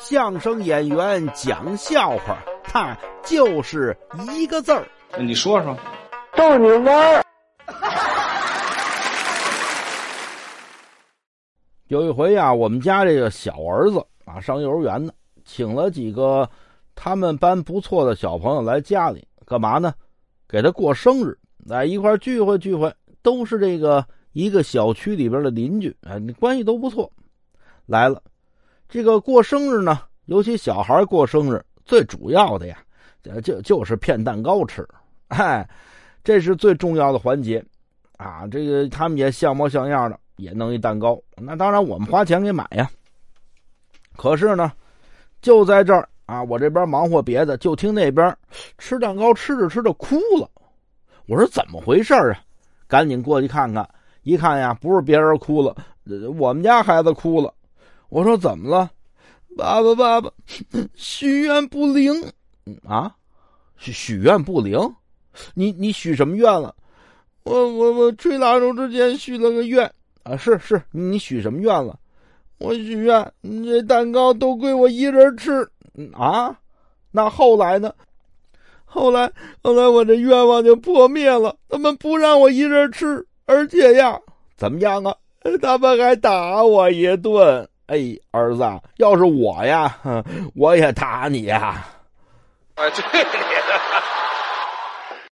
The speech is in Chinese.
相声演员讲笑话，他就是一个字儿。你说说，逗你玩儿。有一回呀，我们家这个小儿子啊，上幼儿园呢，请了几个他们班不错的小朋友来家里，干嘛呢？给他过生日，来一块聚会聚会，都是这个一个小区里边的邻居，啊，关系都不错。来了，这个过生日呢，尤其小孩过生日，最主要的呀，就就是骗蛋糕吃，嗨，这是最重要的环节啊。这个他们也像模像样的。也弄一蛋糕，那当然我们花钱给买呀。可是呢，就在这儿啊，我这边忙活别的，就听那边吃蛋糕吃着吃着哭了。我说怎么回事啊？赶紧过去看看，一看呀，不是别人哭了，我们家孩子哭了。我说怎么了？爸爸爸爸，许愿不灵啊？许许愿不灵？你你许什么愿了？我我我吹蜡烛之前许了个愿。啊，是是，你许什么愿了？我许愿，这蛋糕都归我一人吃。啊，那后来呢？后来，后来我这愿望就破灭了。他们不让我一人吃，而且呀，怎么样啊？他们还打我一顿。哎，儿子，要是我呀，我也打你呀。啊，对。